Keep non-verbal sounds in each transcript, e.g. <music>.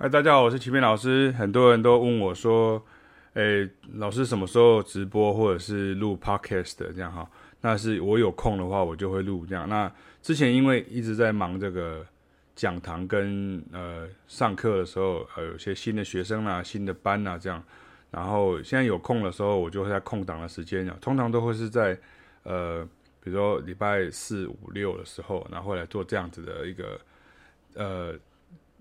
嗨，大家好，我是齐斌老师。很多人都问我说：“诶，老师什么时候直播或者是录 podcast 这样哈？”那是我有空的话，我就会录这样。那之前因为一直在忙这个讲堂跟呃上课的时候，呃有些新的学生啊、新的班啊这样。然后现在有空的时候，我就会在空档的时间啊，通常都会是在呃比如说礼拜四、五、六的时候，然后来做这样子的一个呃。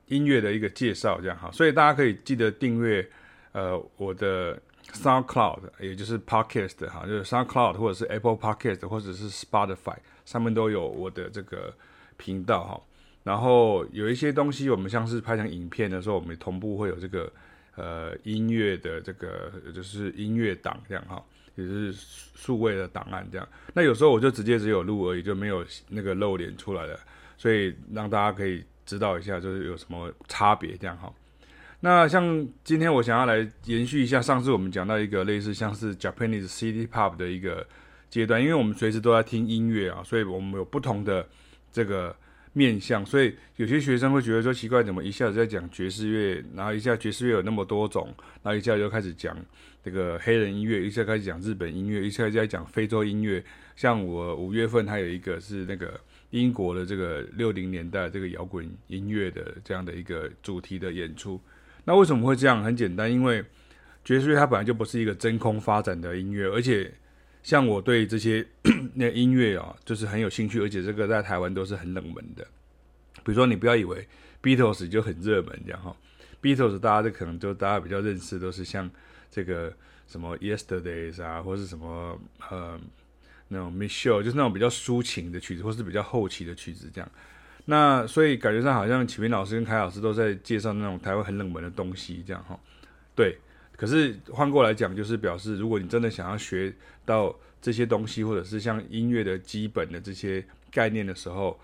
音乐的一个介绍，这样哈，所以大家可以记得订阅呃我的 SoundCloud，也就是 Podcast 哈，就是 SoundCloud 或者是 Apple Podcast 或者是 Spotify 上面都有我的这个频道哈。然后有一些东西我们像是拍成影片的时候，我们同步会有这个呃音乐的这个就是音乐档这样哈，也就是数位的档案这样。那有时候我就直接只有录而已，就没有那个露脸出来了，所以让大家可以。知道一下，就是有什么差别这样哈。那像今天我想要来延续一下上次我们讲到一个类似像是 Japanese City Pop 的一个阶段，因为我们随时都在听音乐啊，所以我们有不同的这个面向，所以有些学生会觉得说奇怪，怎么一下子在讲爵士乐，然后一下爵士乐有那么多种，然后一下就开始讲这个黑人音乐，一下开始讲日本音乐，一下在讲非洲音乐。像我五月份还有一个是那个。英国的这个六零年代这个摇滚音乐的这样的一个主题的演出，那为什么会这样？很简单，因为爵士乐它本来就不是一个真空发展的音乐，而且像我对这些 <clears throat> 那音乐啊，就是很有兴趣，而且这个在台湾都是很冷门的。比如说，你不要以为 Beatles 就很热门这样哈，Beatles 大家就可能就大家比较认识都是像这个什么 Yesterdays 啊，或是什么呃。那种 Michelle 就是那种比较抒情的曲子，或是比较后期的曲子，这样。那所以感觉上好像启明老师跟凯老师都在介绍那种台湾很冷门的东西，这样哈。对，可是换过来讲，就是表示如果你真的想要学到这些东西，或者是像音乐的基本的这些概念的时候，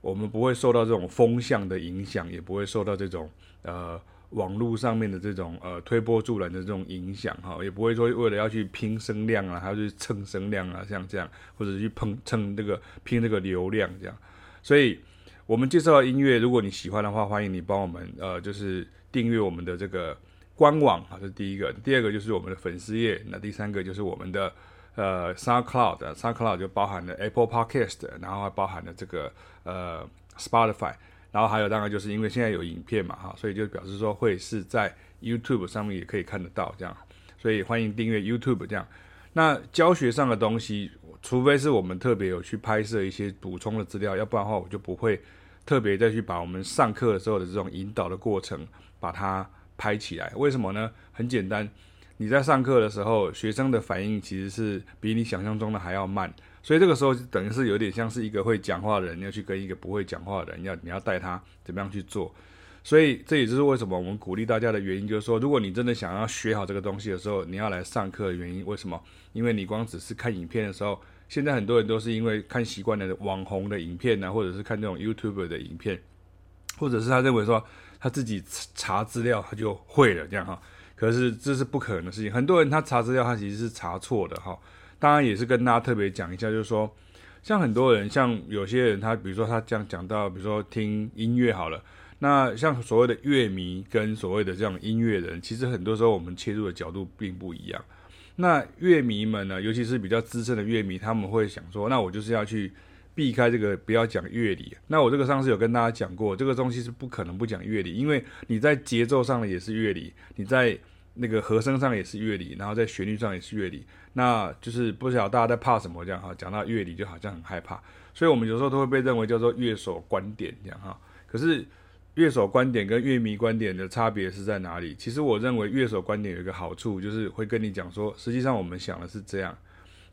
我们不会受到这种风向的影响，也不会受到这种呃。网络上面的这种呃推波助澜的这种影响哈，也不会说为了要去拼声量啊，还要去蹭声量啊，像这样，或者去碰蹭这个拼这个流量这样。所以，我们介绍的音乐，如果你喜欢的话，欢迎你帮我们呃，就是订阅我们的这个官网啊，这是第一个。第二个就是我们的粉丝页，那第三个就是我们的呃 SoundCloud，SoundCloud 就包含了 Apple Podcast，然后还包含了这个呃 Spotify。然后还有，当然就是因为现在有影片嘛，哈，所以就表示说会是在 YouTube 上面也可以看得到这样，所以欢迎订阅 YouTube 这样。那教学上的东西，除非是我们特别有去拍摄一些补充的资料，要不然的话我就不会特别再去把我们上课的时候的这种引导的过程把它拍起来。为什么呢？很简单，你在上课的时候，学生的反应其实是比你想象中的还要慢。所以这个时候等于是有点像是一个会讲话的人要去跟一个不会讲话的人要你要带他怎么样去做，所以这也就是为什么我们鼓励大家的原因，就是说如果你真的想要学好这个东西的时候，你要来上课的原因，为什么？因为你光只是看影片的时候，现在很多人都是因为看习惯了网红的影片呢，或者是看这种 YouTube 的影片，或者是他认为说他自己查资料他就会了这样哈，可是这是不可能的事情，很多人他查资料他其实是查错的哈。当然也是跟大家特别讲一下，就是说，像很多人，像有些人，他比如说他这样讲到，比如说听音乐好了，那像所谓的乐迷跟所谓的这样音乐人，其实很多时候我们切入的角度并不一样。那乐迷们呢，尤其是比较资深的乐迷，他们会想说，那我就是要去避开这个，不要讲乐理。那我这个上次有跟大家讲过，这个东西是不可能不讲乐理，因为你在节奏上的也是乐理，你在。那个和声上也是乐理，然后在旋律上也是乐理，那就是不晓得大家在怕什么这样哈。讲到乐理就好像很害怕，所以我们有时候都会被认为叫做乐手观点这样哈。可是乐手观点跟乐迷观点的差别是在哪里？其实我认为乐手观点有一个好处，就是会跟你讲说，实际上我们想的是这样。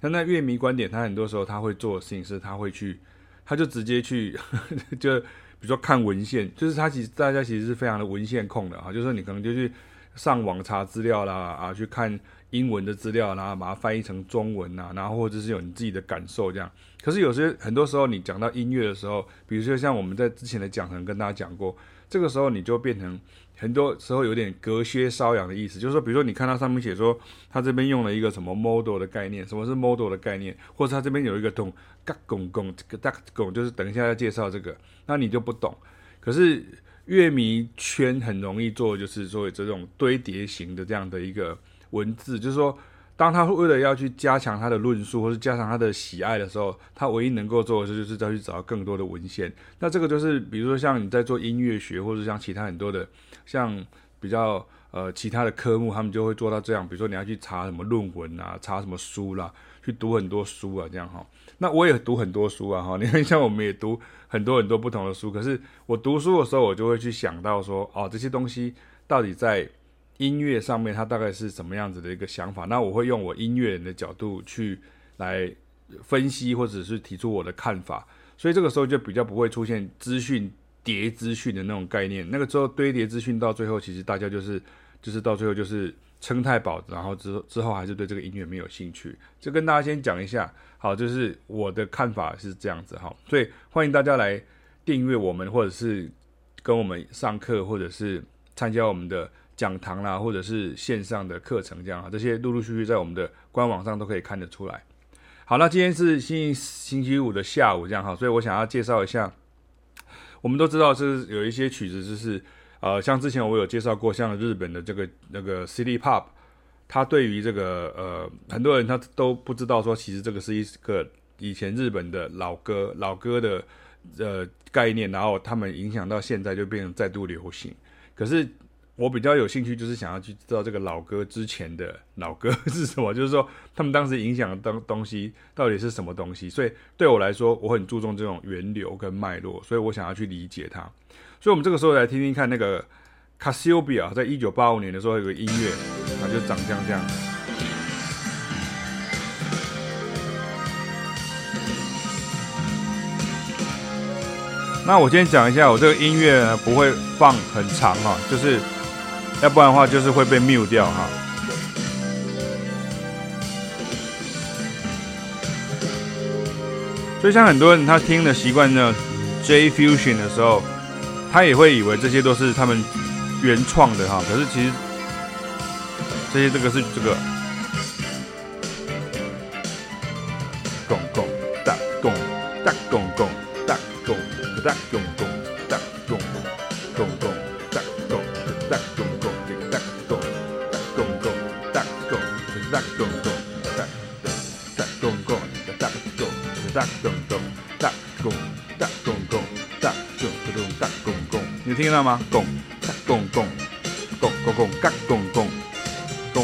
但那乐迷观点，他很多时候他会做的事情是，他会去，他就直接去，<laughs> 就比如说看文献，就是他其实大家其实是非常的文献控的哈，就是说你可能就去。上网查资料啦，啊，去看英文的资料，然后把它翻译成中文呐，然后或者是有你自己的感受这样。可是有些很多时候，你讲到音乐的时候，比如说像我们在之前的讲堂跟大家讲过，这个时候你就变成很多时候有点隔靴搔痒的意思，就是说，比如说你看到上面写说他这边用了一个什么 model 的概念，什么是 model 的概念，或者他这边有一个懂嘎拱拱这个大拱，就是等一下要介绍这个，那你就不懂。可是乐迷圈很容易做，就是说这种堆叠型的这样的一个文字，就是说，当他为了要去加强他的论述，或是加强他的喜爱的时候，他唯一能够做的事，就是再去找到更多的文献。那这个就是，比如说像你在做音乐学，或者像其他很多的，像比较呃其他的科目，他们就会做到这样。比如说你要去查什么论文啊，查什么书啦，去读很多书啊，这样哈。那我也读很多书啊，哈，<laughs> 你看像我们也读很多很多不同的书。可是我读书的时候，我就会去想到说，哦，这些东西到底在音乐上面，它大概是什么样子的一个想法？那我会用我音乐人的角度去来分析，或者是提出我的看法。所以这个时候就比较不会出现资讯叠资讯的那种概念。那个时候堆叠资讯到最后，其实大家就是就是到最后就是称太饱，然后之之后还是对这个音乐没有兴趣。就跟大家先讲一下。好，就是我的看法是这样子哈，所以欢迎大家来订阅我们，或者是跟我们上课，或者是参加我们的讲堂啦，或者是线上的课程这样啊，这些陆陆续续在我们的官网上都可以看得出来。好，那今天是星期星期五的下午这样哈，所以我想要介绍一下，我们都知道是有一些曲子，就是呃，像之前我有介绍过，像日本的这个那个 City Pop。他对于这个呃，很多人他都不知道说，其实这个是一个以前日本的老歌，老歌的呃概念，然后他们影响到现在就变成再度流行。可是我比较有兴趣，就是想要去知道这个老歌之前的老歌是什么，就是说他们当时影响的东东西到底是什么东西。所以对我来说，我很注重这种源流跟脉络，所以我想要去理解它。所以我们这个时候来听听看那个。卡西欧比亚在一九八五年的时候有个音乐，它就长像这样。那我先讲一下，我这个音乐不会放很长哈，就是要不然的话就是会被 mute 掉哈。所以像很多人他听的习惯呢，J Fusion 的时候，他也会以为这些都是他们。原创的哈，可是其实这些这个是这个，拱拱大拱大拱拱大拱大拱听到吗？拱，拱拱，拱拱拱，嘎拱拱，拱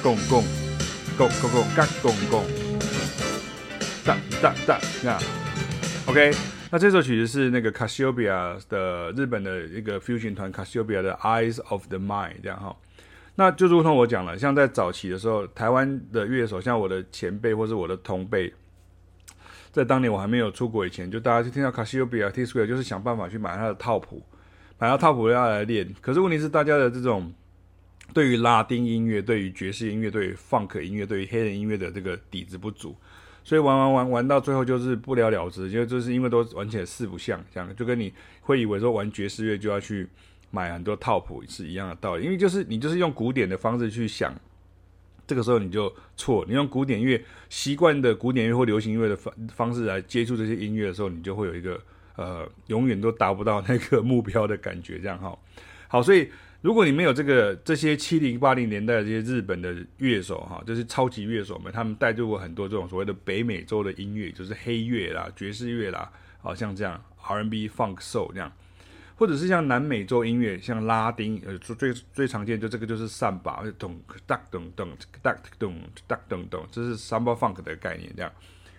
拱拱，拱拱拱，嘎拱拱，哒哒哒，那 OK。那这首曲子是那个 Cassiopeia 的日本的一个 fusion 团 Cassiopeia 的 Eyes of the Mind 这样哈。那就如同我讲了，像在早期的时候，台湾的乐手，像我的前辈或是我的同辈。在当年我还没有出国以前，就大家就听到卡西欧比亚 T Square，就是想办法去买他的套谱，买到套谱要来练，可是问题是大家的这种对于拉丁音乐、对于爵士音乐、对于 funk 音乐、对于黑人音乐的这个底子不足，所以玩玩玩玩到最后就是不了了之，就就是因为都玩起来四不像，这样就跟你会以为说玩爵士乐就要去买很多套谱是一样的道理，因为就是你就是用古典的方式去想，这个时候你就错，你用古典乐习惯的古典乐或流行乐的方方式来接触这些音乐的时候，你就会有一个。呃，永远都达不到那个目标的感觉，这样哈。好，所以如果你没有这个这些七零八零年代的这些日本的乐手哈，就是超级乐手们，他们带入过很多这种所谓的北美洲的音乐，就是黑乐啦、爵士乐啦，好像这样 R&B、Funk、Soul 这样，或者是像南美洲音乐，像拉丁，呃，最最常见就这个就是桑巴，咚咚咚咚咚咚哒咚咚，这是 Samba Funk 的概念，这样，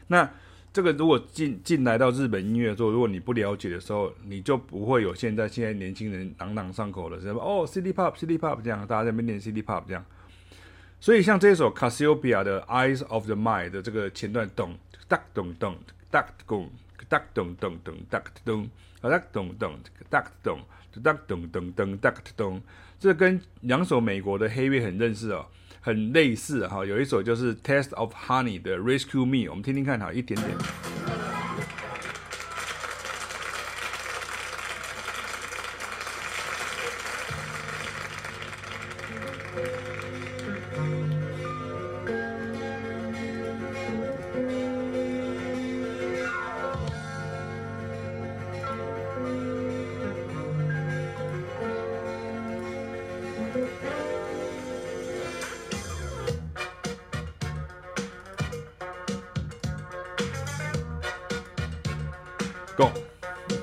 那。这个如果进进来到日本音乐的时候，如果你不了解的时候，你就不会有现在现在年轻人朗朗上口的什么哦，City Pop，City Pop 这样，大家在那边念 City Pop 这样。所以像这首 Cassiopeia 的 Eyes of the Mind 的这个前段咚哒咚咚哒咚哒咚咚咚哒咚哒咚咚哒咚哒咚咚咚哒咚，这跟两首美国的黑乐很认识哦。很类似哈，有一首就是《Taste of Honey》的《Rescue Me》，我们听听看哈，一点点。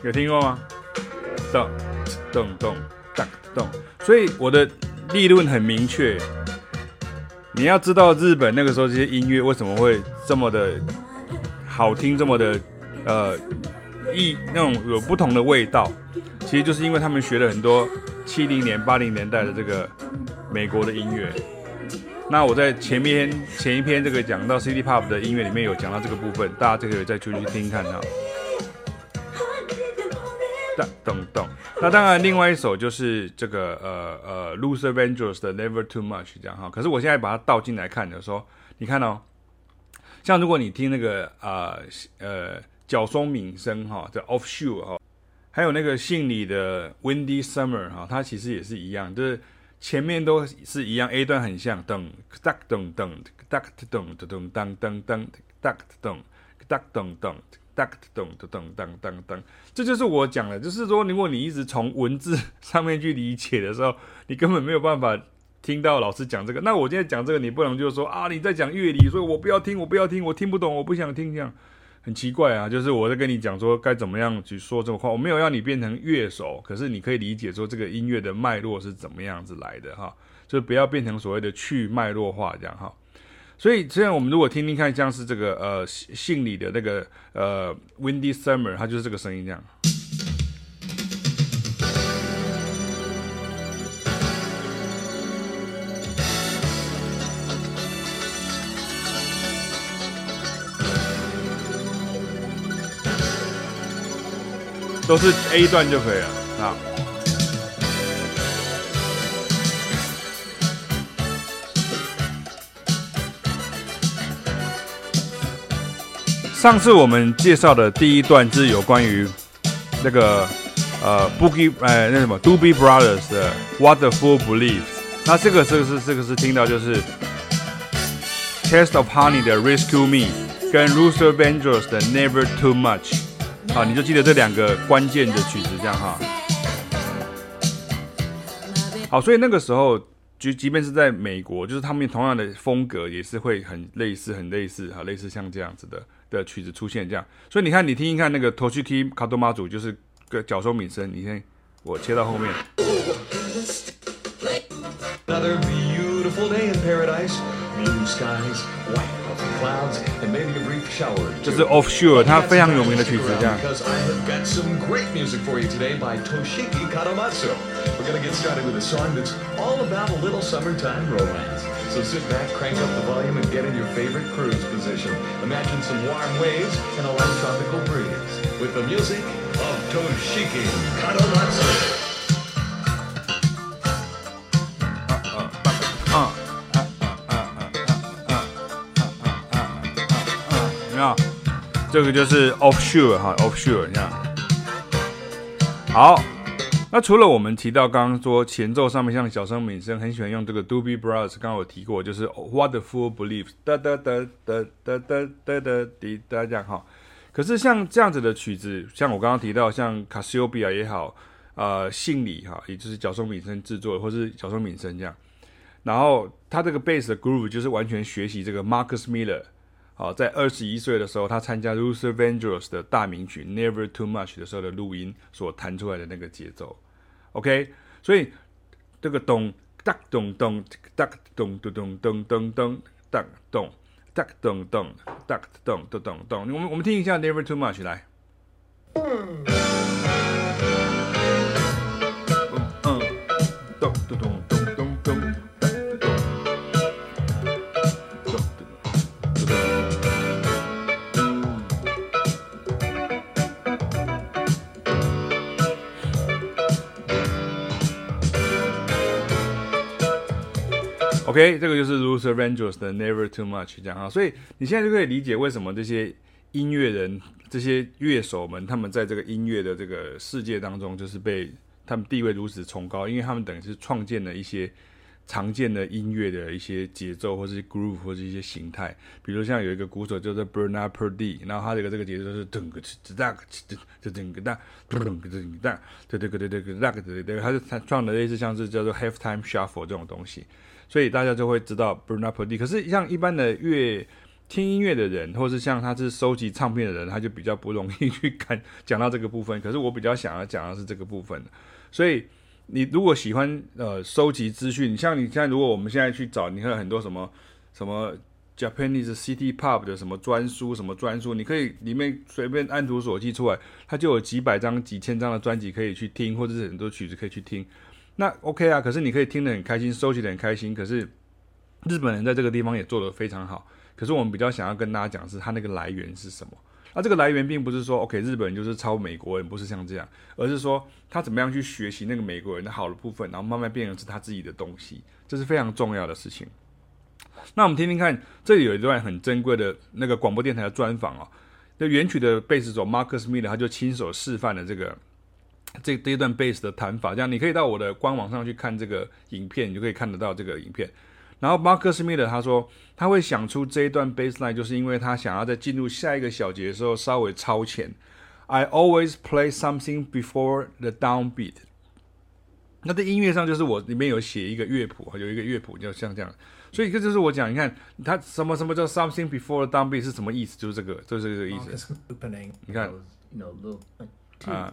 有听过吗？咚咚咚咚咚，所以我的立论很明确。你要知道日本那个时候这些音乐为什么会这么的好听，这么的呃异那种有不同的味道，其实就是因为他们学了很多七零年、八零年代的这个美国的音乐。那我在前面前一篇这个讲到 City Pop 的音乐里面有讲到这个部分，大家这个再出去听看哈。噔噔，那当然另外一首就是这个呃呃 Luther Vandross 的 Never Too Much 这样哈。可是我现在把它倒进来看的时候，你看哦，像如果你听那个啊呃，呃角松敏生哈的 Offshore 哈，还有那个信里的 Windy Summer 哈，它其实也是一样，就是。前面都是一样，A 段很像，噔噔噔噔噔噔噔噔噔噔噔噔噔噔噔噔噔噔噔噔噔噔，这就是我讲的，就是说，如果你一直从文字 <laughs> 上面去理解的时候，你根本没有办法听到老师讲这个。那我今天讲这个，你不能就是说啊，你在讲乐理，所以我不要听，我不要听，我听不懂，我不想听这样。很奇怪啊，就是我在跟你讲说该怎么样去说这个话，我没有要你变成乐手，可是你可以理解说这个音乐的脉络是怎么样子来的哈，就不要变成所谓的去脉络化这样哈。所以这样我们如果听听看，像是这个呃信里的那个呃 Windy Summer，它就是这个声音这样。都是 A 段就可以了啊。上次我们介绍的第一段是有关于那个呃 Boogie 哎那什么 Doobie Brothers 的 What the Fool Believes。那这个这个是这个是听到就是 Taste of Honey 的 Rescue Me 跟 Luther Vandross 的 Never Too Much。好，你就记得这两个关键的曲子，这样哈。好，所以那个时候，就即便是在美国，就是他们同样的风格也是会很类似，很类似，哈，类似像这样子的的曲子出现这样所以你看你听一看那个 toshiki kadamazu 就是个脚手敏身你先我切到后面 another beautiful day in paradise new skies wamp up in clouds and maybe a brief shower 这是 offshore 它非常有名的曲子这样 we're gonna get started with a song that's all about a little summertime romance So sit back, crank up the volume, and get in your favorite cruise position. Imagine some warm waves and a light tropical breeze with the music of Toshiki Katomatsu. Yeah. 这个就是 offshore 哈，offshore 这样。好，那除了我们提到刚刚说前奏上面像小松敏生很喜欢用这个 Doobie Brothers，刚刚我提过，就是 What the Fool Believes，哒哒哒哒哒哒哒哒滴哒这样哈。可是像这样子的曲子，像我刚刚提到像 Cassiopeia 也好，呃，信里哈，也就是小松敏生制作，或是小松敏生这样。然后他这个 bass 的 groove 就是完全学习这个 Marcus Miller。好，在二十一岁的时候，他参加 Luther Vandross 的大名曲《Never Too Much》的时候的录音所弹出来的那个节奏，OK，所以这个咚哒咚咚哒咚咚咚咚咚咚哒咚哒咚咚哒咚咚咚咚，我们我们听一下《Never Too Much》来。OK，这个就是 Luther Vandross 的 Never Too Much 这样啊，所以你现在就可以理解为什么这些音乐人、这些乐手们，他们在这个音乐的这个世界当中，就是被他们地位如此崇高，因为他们等于是创建了一些常见的音乐的一些节奏，或是 groove，或是一些形态。比如像有一个鼓手叫做 Bernard Purdie，然后他这个这个节奏是噔个哧哧哒哧哧哧个哒噔个哧哒，对对对对对个哒个嘚嘚，他是他创的类似像是叫做 Halftime Shuffle 这种东西。所以大家就会知道 Bernard Purdie。可是像一般的乐听音乐的人，或是像他是收集唱片的人，他就比较不容易去看讲到这个部分。可是我比较想要讲的是这个部分，所以你如果喜欢呃收集资讯，像你现在如果我们现在去找，你看很多什么什么 Japanese City Pop 的什么专书什么专书，你可以里面随便按图索骥出来，它就有几百张、几千张的专辑可以去听，或者是很多曲子可以去听。那 OK 啊，可是你可以听得很开心，收集得很开心。可是日本人在这个地方也做得非常好。可是我们比较想要跟大家讲是，它那个来源是什么？那这个来源并不是说，OK，日本就是抄美国人，不是像这样，而是说他怎么样去学习那个美国人的好的部分，然后慢慢变成是他自己的东西，这是非常重要的事情。那我们听听看，这里有一段很珍贵的那个广播电台的专访哦。那原曲的贝斯手 Marcus Miller 他就亲手示范了这个这这一段 bass 的弹法，这样你可以到我的官网上去看这个影片，你就可以看得到这个影片。然后 Marcus Miller 他说，他会想出这一段 bassline，就是因为他想要在进入下一个小节的时候稍微超前。I always play something before the downbeat。那在音乐上就是我里面有写一个乐谱，有一个乐谱就像这样。所以这就是我讲，你看他什么什么叫 something before the downbeat 是什么意思？就是这个，就是这个意思。你看，啊。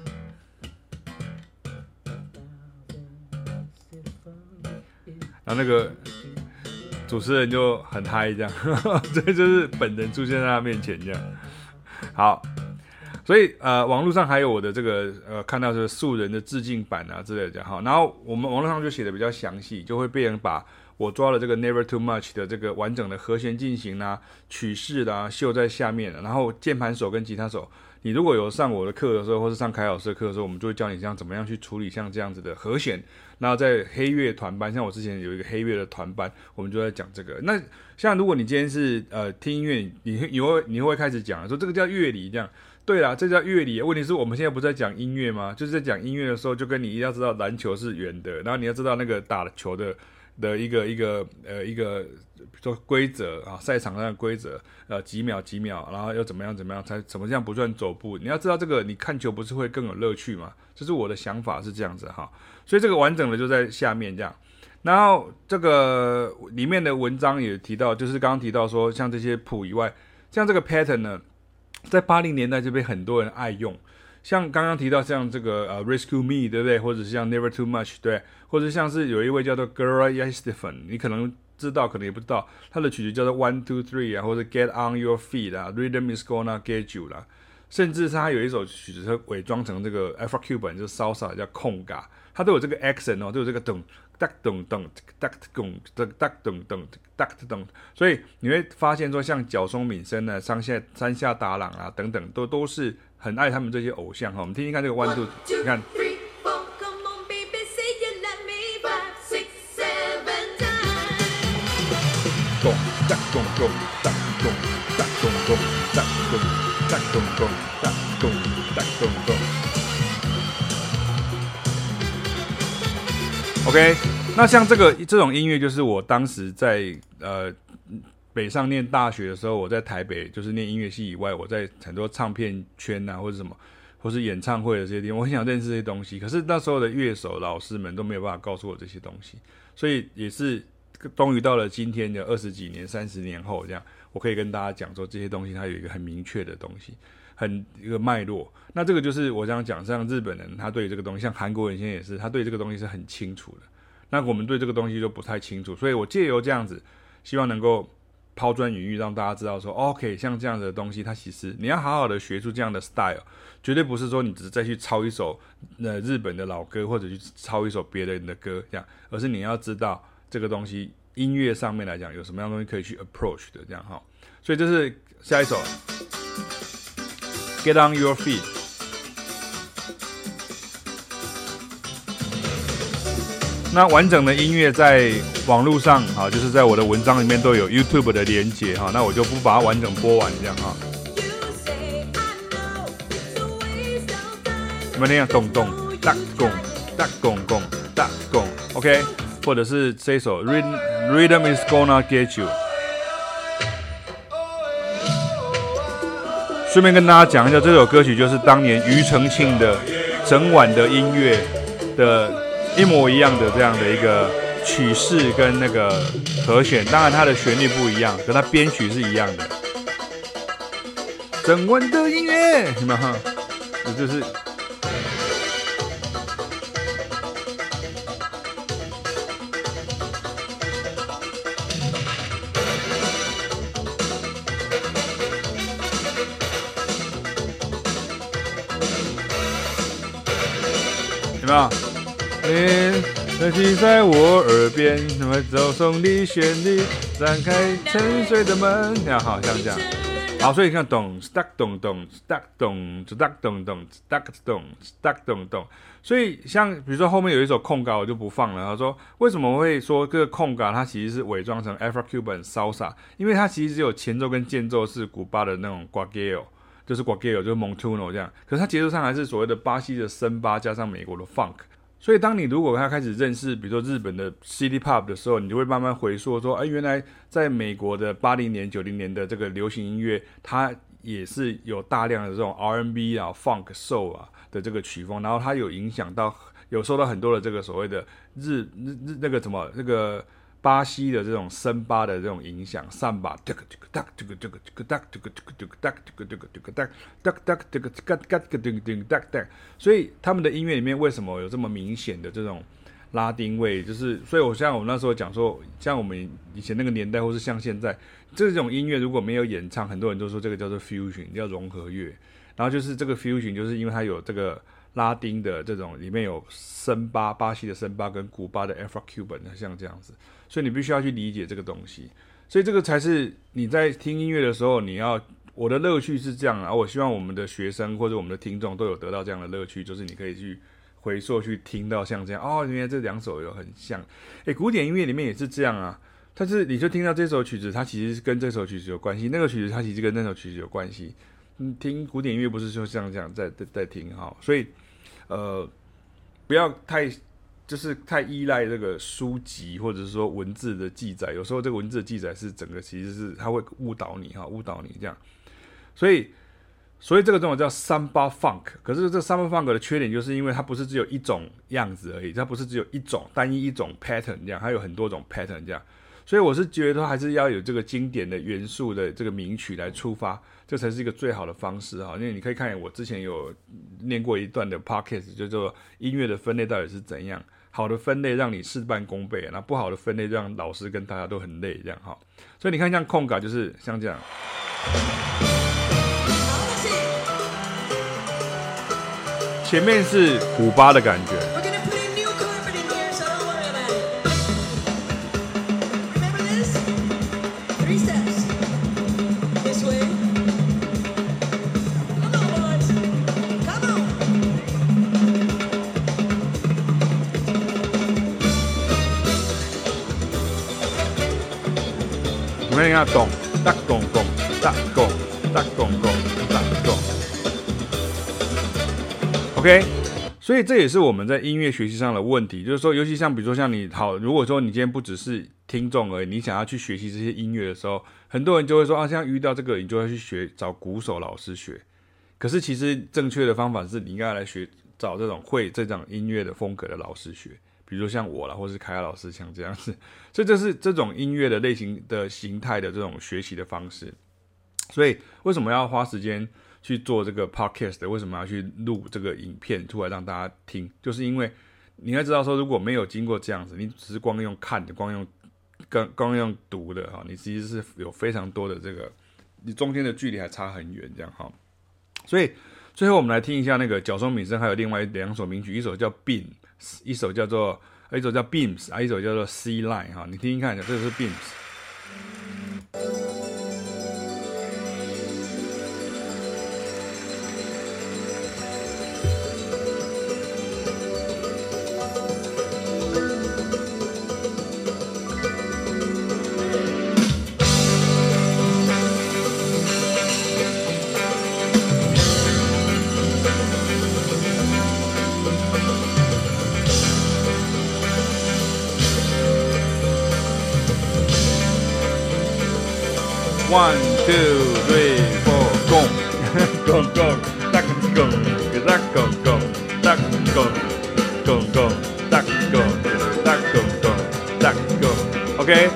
那个主持人就很嗨，这样，<laughs> 这就是本人出现在他面前这样。好。所以呃，网络上还有我的这个呃，看到是素人的致敬版啊之类的哈。然后我们网络上就写的比较详细，就会被人把我抓了这个 Never Too Much 的这个完整的和弦进行啊、曲式啦、啊、秀在下面。然后键盘手跟吉他手，你如果有上我的课的时候，或是上凯老师的课的时候，我们就会教你这样怎么样去处理像这样子的和弦。那在黑乐团班，像我之前有一个黑乐的团班，我们就在讲这个。那像如果你今天是呃听音乐，你你会你会开始讲说这个叫乐理这样。对啦，这叫乐理。问题是我们现在不是在讲音乐吗？就是在讲音乐的时候，就跟你一定要知道篮球是圆的，然后你要知道那个打球的的一个一个呃一个比如说规则啊，赛场上的规则，呃几秒几秒，然后要怎么样怎么样才怎么样不算走步？你要知道这个，你看球不是会更有乐趣吗？这是我的想法是这样子哈。所以这个完整的就在下面这样。然后这个里面的文章也提到，就是刚刚提到说，像这些谱以外，像这个 pattern 呢。在八零年代就被很多人爱用，像刚刚提到像这个呃 Rescue Me 对不对？或者是像 Never Too Much 对，或者像是有一位叫做 Gloria Estefan，你可能知道，可能也不知道，他的曲子叫做 One Two Three 啊，或者 Get On Your Feet 啊，Rhythm Is Gonna Get You 啦，甚至是他有一首曲子，他伪装成这个 Afro-Cuban 就是骚骚叫控嘎他都有这个 accent 哦，都有这个咚。哒咚咚，哒咚咚，哒咚咚，哒咚。所以你会发现说，像角松敏生呢、山下山下达朗啊等等，都都是很爱他们这些偶像哈。我们听听看这个弯度，你看。咚哒咚咚哒咚哒咚咚哒咚哒咚咚哒咚哒咚咚。OK，那像这个这种音乐，就是我当时在呃北上念大学的时候，我在台北就是念音乐系以外，我在很多唱片圈啊，或者什么，或是演唱会的这些地方，我很想认识这些东西。可是那时候的乐手老师们都没有办法告诉我这些东西，所以也是终于到了今天的二十几年、三十年后，这样我可以跟大家讲说，这些东西它有一个很明确的东西。很一个脉络，那这个就是我想讲，像日本人他对这个东西，像韩国人现在也是，他对这个东西是很清楚的。那我们对这个东西就不太清楚，所以我借由这样子，希望能够抛砖引玉，让大家知道说，OK，像这样的东西，它其实你要好好的学出这样的 style，绝对不是说你只是再去抄一首呃日本的老歌，或者去抄一首别人的歌这样，而是你要知道这个东西音乐上面来讲有什么样东西可以去 approach 的这样哈。所以这是下一首。Get on your feet。那完整的音乐在网络上啊，就是在我的文章里面都有 YouTube 的连接哈，那我就不把它完整播完这样哈。有没有听到咚咚哒咚哒咚咚哒咚？OK，或者是这首 Rhythm is gonna get you。顺便跟大家讲一下，这首歌曲就是当年庾澄庆的整晚的音乐的一模一样的这样的一个曲式跟那个和弦，当然它的旋律不一样，可它编曲是一样的。整晚的音乐，你们哈？这就是。啊！你响起在我耳边，什么奏送你旋律，展开沉睡的门。你好，像这样。好，所以你看，咚，stuck，咚咚，stuck，咚，stuck，咚咚，stuck，咚，stuck，咚咚。所以像比如说后面有一首空格，我就不放了。他说，为什么会说这个空格它其实是伪装成 Afro-Cuban Salsa？因为它其实只有前奏跟间奏是古巴的那种 Guajillo 就是 Guajillo 就是 Montuno 这样，可是它节奏上还是所谓的巴西的森巴加上美国的 Funk，所以当你如果他开始认识，比如说日本的 City Pop 的时候，你就会慢慢回溯说，哎，原来在美国的八零年、九零年的这个流行音乐，它也是有大量的这种 R&B 啊、Funk、Soul 啊的这个曲风，然后它有影响到，有受到很多的这个所谓的日日日那个什么那个。巴西的这种森巴的这种影响，桑巴，这个这个哒，这个这个这个哒，这个这个这个哒，这个这个这个哒，哒哒这个嘎嘎个叮叮哒哒，所以他们的音乐里面为什么有这么明显的这种拉丁味？就是，所以我像我那时候讲说，像我们以前那个年代，或是像现在这种音乐如果没有演唱，很多人都说这个叫做 fusion，叫融合乐。然后就是这个 fusion，就是因为它有这个。拉丁的这种里面有森巴，巴西的森巴跟古巴的 Afro-Cuban，像这样子，所以你必须要去理解这个东西，所以这个才是你在听音乐的时候，你要我的乐趣是这样啊，我希望我们的学生或者我们的听众都有得到这样的乐趣，就是你可以去回溯去听到像这样哦，原来这两首有很像，诶，古典音乐里面也是这样啊，但是你就听到这首曲子，它其实是跟这首曲子有关系，那个曲子它其实跟那首曲子有关系。嗯，听古典音乐不是就像这样在在在听哈，所以。呃，不要太就是太依赖这个书籍或者是说文字的记载，有时候这个文字的记载是整个其实是它会误导你哈，误导你这样。所以，所以这个这种叫 Samba Funk，可是这 Samba Funk 的缺点就是因为它不是只有一种样子而已，它不是只有一种单一一种 pattern 这样，它有很多种 pattern 这样。所以我是觉得还是要有这个经典的元素的这个名曲来出发，这才是一个最好的方式哈。因为你可以看我之前有念过一段的 podcast，就做音乐的分类到底是怎样。好的分类让你事半功倍，那不好的分类让老师跟大家都很累这样哈。所以你看像空格就是像这样，前面是古巴的感觉。咚哒咚咚哒咚哒咚咚哒咚。OK，所以这也是我们在音乐学习上的问题，就是说，尤其像比如说像你好，如果说你今天不只是听众而已，你想要去学习这些音乐的时候，很多人就会说啊，像遇到这个，你就要去学找鼓手老师学。可是其实正确的方法是你应该来学找这种会这种音乐的风格的老师学。比如说像我啦，或是凯亚老师像这样子，所以这是这种音乐的类型的形态的这种学习的方式。所以为什么要花时间去做这个 podcast？为什么要去录这个影片出来让大家听？就是因为你要知道说，如果没有经过这样子，你只是光用看的，光用光光用读的哈，你其实是有非常多的这个，你中间的距离还差很远这样哈。所以最后我们来听一下那个角松敏生还有另外两首名曲，一首叫《Beam》。一首叫做，一首叫 Beams，啊，一首叫做 C Line 哈，你听听看，这个是 Beams。大拱拱，大拱。OK，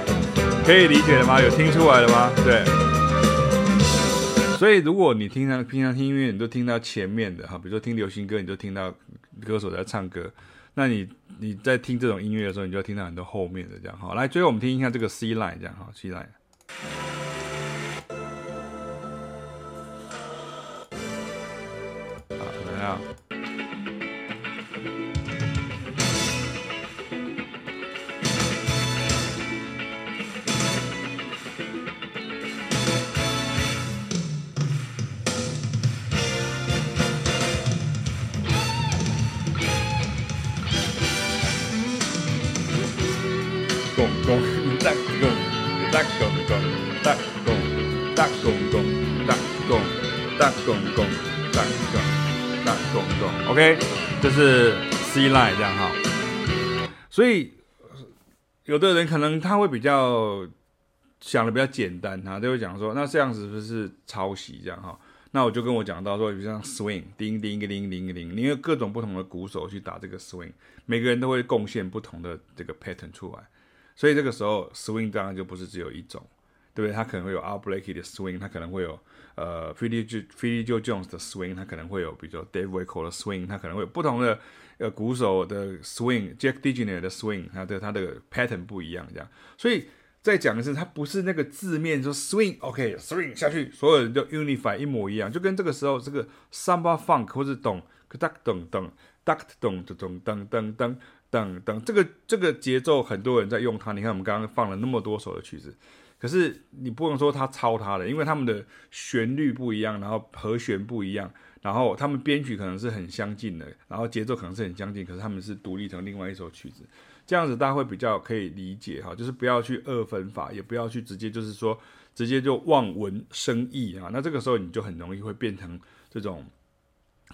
可以理解了吗？有听出来了吗？对。所以如果你听常平常听音乐，你都听到前面的哈，比如说听流行歌，你就听到歌手在唱歌。那你你在听这种音乐的时候，你就要听到很多后面的这样哈。来，最后我们听一下这个 C line 这样哈，C line。好，大拱拱。OK，这是 C line 这样哈。所以有的人可能他会比较想的比较简单，他就会讲说，那这样子是不是抄袭这样哈？那我就跟我讲到说，比如像 swing，叮叮个叮叮个叮，因为各种不同的鼓手去打这个 swing，每个人都会贡献不同的这个 pattern 出来。所以这个时候，swing 当然就不是只有一种，对不对？它可能会有 Art Blakey 的 swing，它可能会有呃，Freddy Jo，Freddy Jo Jones 的 swing，他可能会有比较 Dave Wakel 的 swing，他可能会有不同的呃鼓手的 swing，Jack d i g n e r 的 swing，他的他的 pattern 不一样这样。所以再讲的是，它不是那个字面说 swing，OK，swing 下去，所有人都 unify 一模一样，就跟这个时候这个 Samba Funk 或是咚，咚咚咚咚咚咚咚咚咚咚咚咚，这个这个节奏很多人在用它。你看我们刚刚放了那么多首的曲子。可是你不能说他抄他的，因为他们的旋律不一样，然后和弦不一样，然后他们编曲可能是很相近的，然后节奏可能是很相近，可是他们是独立成另外一首曲子。这样子大家会比较可以理解哈，就是不要去二分法，也不要去直接就是说直接就望文生义啊。那这个时候你就很容易会变成这种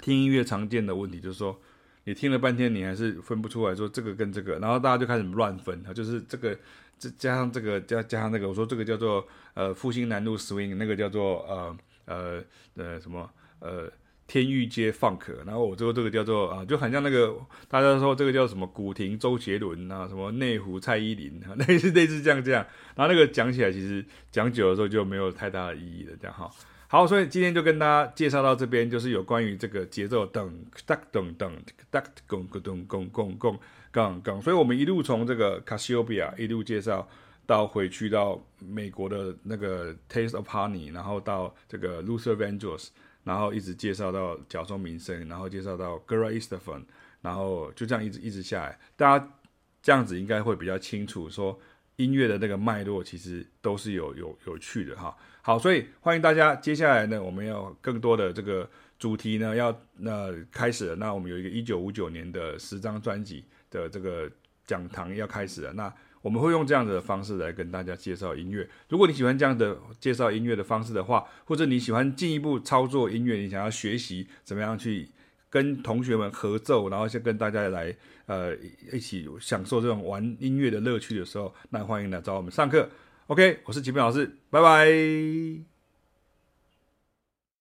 听音乐常见的问题，就是说。你听了半天，你还是分不出来说这个跟这个，然后大家就开始乱分，就是这个这加上这个加加上那个，我说这个叫做呃复兴南路 swing，那个叫做呃呃呃什么呃天域街 funk，然后我最后这个叫做啊就很像那个大家说这个叫什么古亭周杰伦啊，什么内湖蔡依林啊，<laughs> 类似类似这样这样，然后那个讲起来其实讲久的时候就没有太大的意义了，这样哈。好，所以今天就跟大家介绍到这边，就是有关于这个节奏噔噔噔噔噔咚咚咚咚咚咚杠杠，所以我们一路从这个 Cassiopeia 一路介绍到回去到美国的那个 Taste of Honey，然后到这个 Luther Vandross，然后一直介绍到脚中鸣声，然后介绍到 Gloria Estefan，然后就这样一直一直下来，大家这样子应该会比较清楚，说音乐的那个脉络其实都是有有有趣的哈。好，所以欢迎大家。接下来呢，我们要更多的这个主题呢，要那、呃、开始了。那我们有一个一九五九年的十张专辑的这个讲堂要开始了。那我们会用这样的方式来跟大家介绍音乐。如果你喜欢这样的介绍音乐的方式的话，或者你喜欢进一步操作音乐，你想要学习怎么样去跟同学们合奏，然后先跟大家来呃一起享受这种玩音乐的乐趣的时候，那欢迎来找我们上课。OK，我是吉平老师，拜拜。